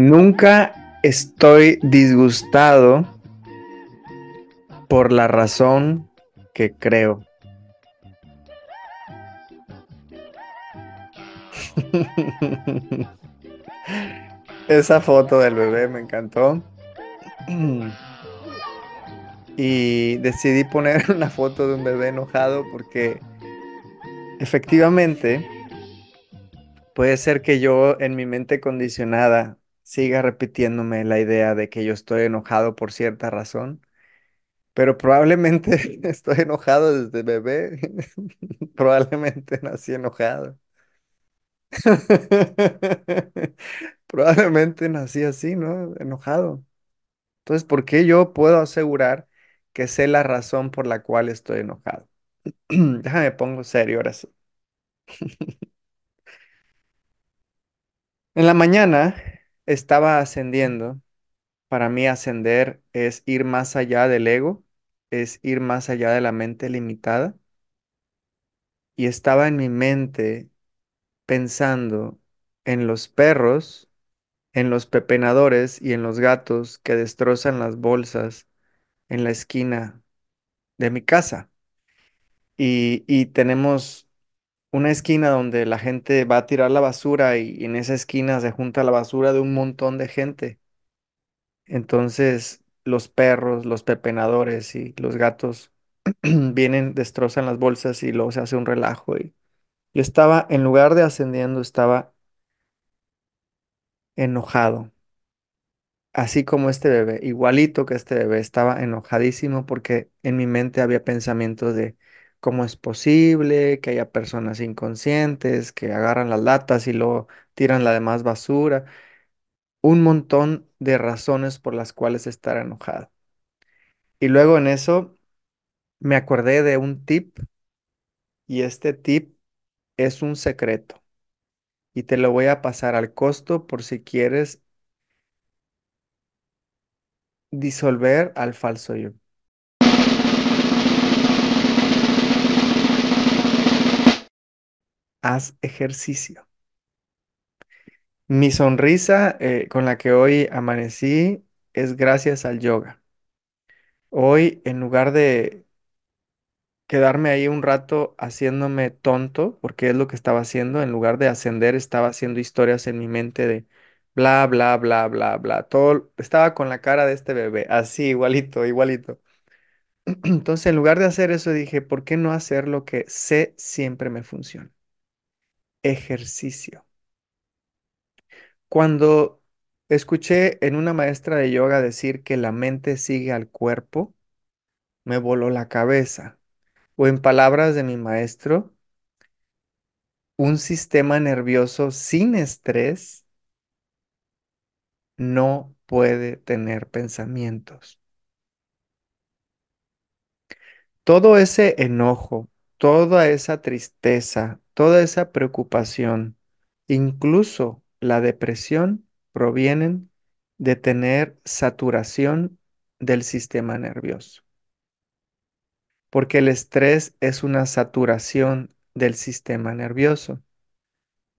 Nunca estoy disgustado por la razón que creo. Esa foto del bebé me encantó. Y decidí poner una foto de un bebé enojado porque efectivamente puede ser que yo en mi mente condicionada siga repitiéndome la idea de que yo estoy enojado por cierta razón, pero probablemente estoy enojado desde bebé. Probablemente nací enojado. Probablemente nací así, ¿no? Enojado. Entonces, ¿por qué yo puedo asegurar que sé la razón por la cual estoy enojado? Déjame pongo serio ahora sí. En la mañana estaba ascendiendo. Para mí ascender es ir más allá del ego, es ir más allá de la mente limitada. Y estaba en mi mente pensando en los perros, en los pepenadores y en los gatos que destrozan las bolsas en la esquina de mi casa. Y, y tenemos una esquina donde la gente va a tirar la basura y en esa esquina se junta la basura de un montón de gente. Entonces los perros, los pepenadores y los gatos vienen, destrozan las bolsas y luego se hace un relajo. Y yo estaba, en lugar de ascendiendo, estaba enojado, así como este bebé, igualito que este bebé, estaba enojadísimo porque en mi mente había pensamientos de cómo es posible que haya personas inconscientes que agarran las latas y luego tiran la demás basura, un montón de razones por las cuales estar enojado. Y luego en eso me acordé de un tip y este tip es un secreto y te lo voy a pasar al costo por si quieres disolver al falso yo. Haz ejercicio. Mi sonrisa eh, con la que hoy amanecí es gracias al yoga. Hoy, en lugar de quedarme ahí un rato haciéndome tonto, porque es lo que estaba haciendo, en lugar de ascender, estaba haciendo historias en mi mente de bla, bla, bla, bla, bla. Todo estaba con la cara de este bebé, así, igualito, igualito. Entonces, en lugar de hacer eso, dije, ¿por qué no hacer lo que sé siempre me funciona? Ejercicio. Cuando escuché en una maestra de yoga decir que la mente sigue al cuerpo, me voló la cabeza. O en palabras de mi maestro, un sistema nervioso sin estrés no puede tener pensamientos. Todo ese enojo, toda esa tristeza, toda esa preocupación, incluso la depresión, provienen de tener saturación del sistema nervioso. Porque el estrés es una saturación del sistema nervioso.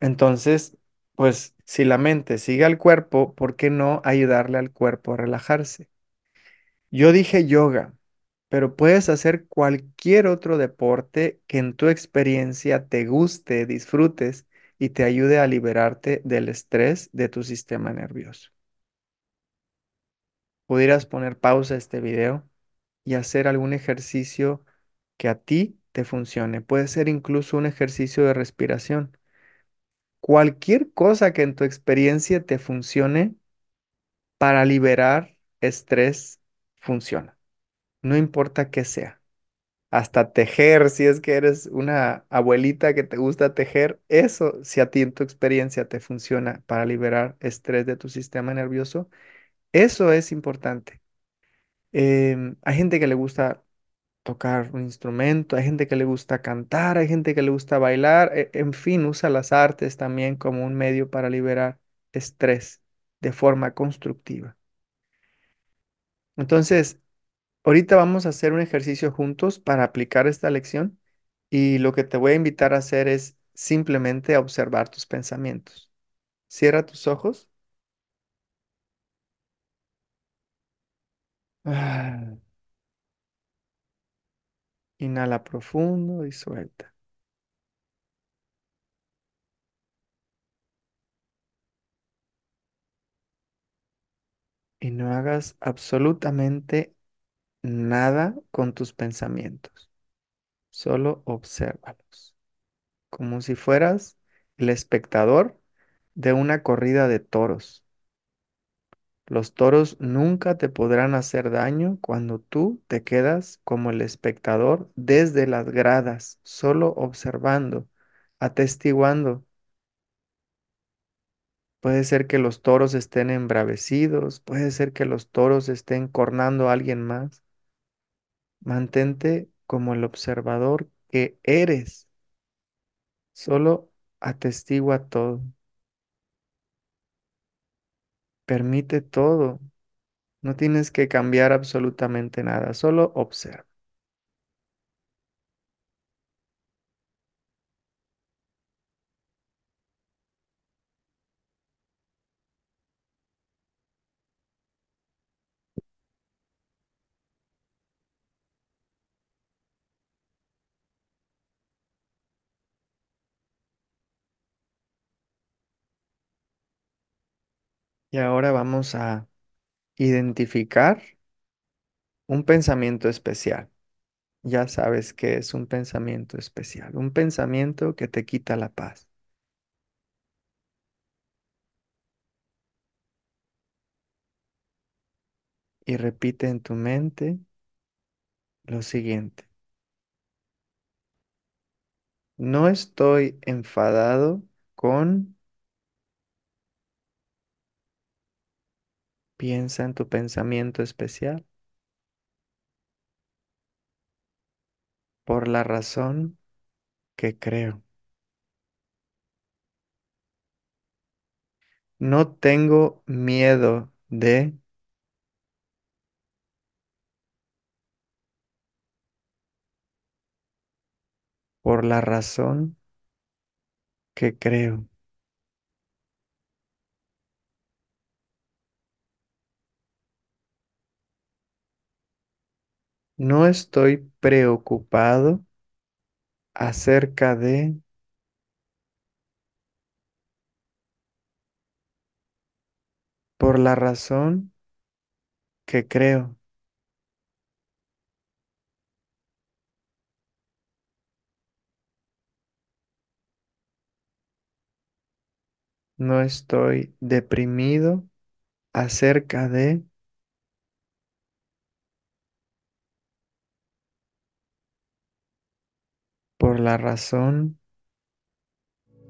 Entonces, pues si la mente sigue al cuerpo, ¿por qué no ayudarle al cuerpo a relajarse? Yo dije yoga, pero puedes hacer cualquier otro deporte que en tu experiencia te guste, disfrutes y te ayude a liberarte del estrés de tu sistema nervioso. Pudieras poner pausa a este video y hacer algún ejercicio que a ti te funcione. Puede ser incluso un ejercicio de respiración. Cualquier cosa que en tu experiencia te funcione para liberar estrés funciona. No importa qué sea. Hasta tejer, si es que eres una abuelita que te gusta tejer, eso, si a ti en tu experiencia te funciona para liberar estrés de tu sistema nervioso, eso es importante. Em, hay gente que le gusta tocar un instrumento, hay gente que le gusta cantar, hay gente que le gusta bailar, e- en fin, usa las artes también como un medio para liberar estrés de forma constructiva. Entonces, Ahorita vamos a hacer un ejercicio juntos para aplicar esta lección y lo que te voy a invitar a hacer es simplemente a observar tus pensamientos. Cierra tus ojos. Ah. Inhala profundo y suelta. Y no hagas absolutamente nada con tus pensamientos. Solo obsérvalos. Como si fueras el espectador de una corrida de toros. Los toros nunca te podrán hacer daño cuando tú te quedas como el espectador desde las gradas, solo observando, atestiguando. Puede ser que los toros estén embravecidos, puede ser que los toros estén cornando a alguien más. Mantente como el observador que eres, solo atestigua todo, permite todo, no tienes que cambiar absolutamente nada, solo observa. Y ahora vamos a identificar un pensamiento especial. Ya sabes que es un pensamiento especial, un pensamiento que te quita la paz. Y repite en tu mente lo siguiente. No estoy enfadado con, piensa en tu pensamiento especial, por la razón que creo. No tengo miedo de, por la razón que creo. No estoy preocupado acerca de, por la razón que creo. No estoy deprimido acerca de, la razón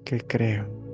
que creo.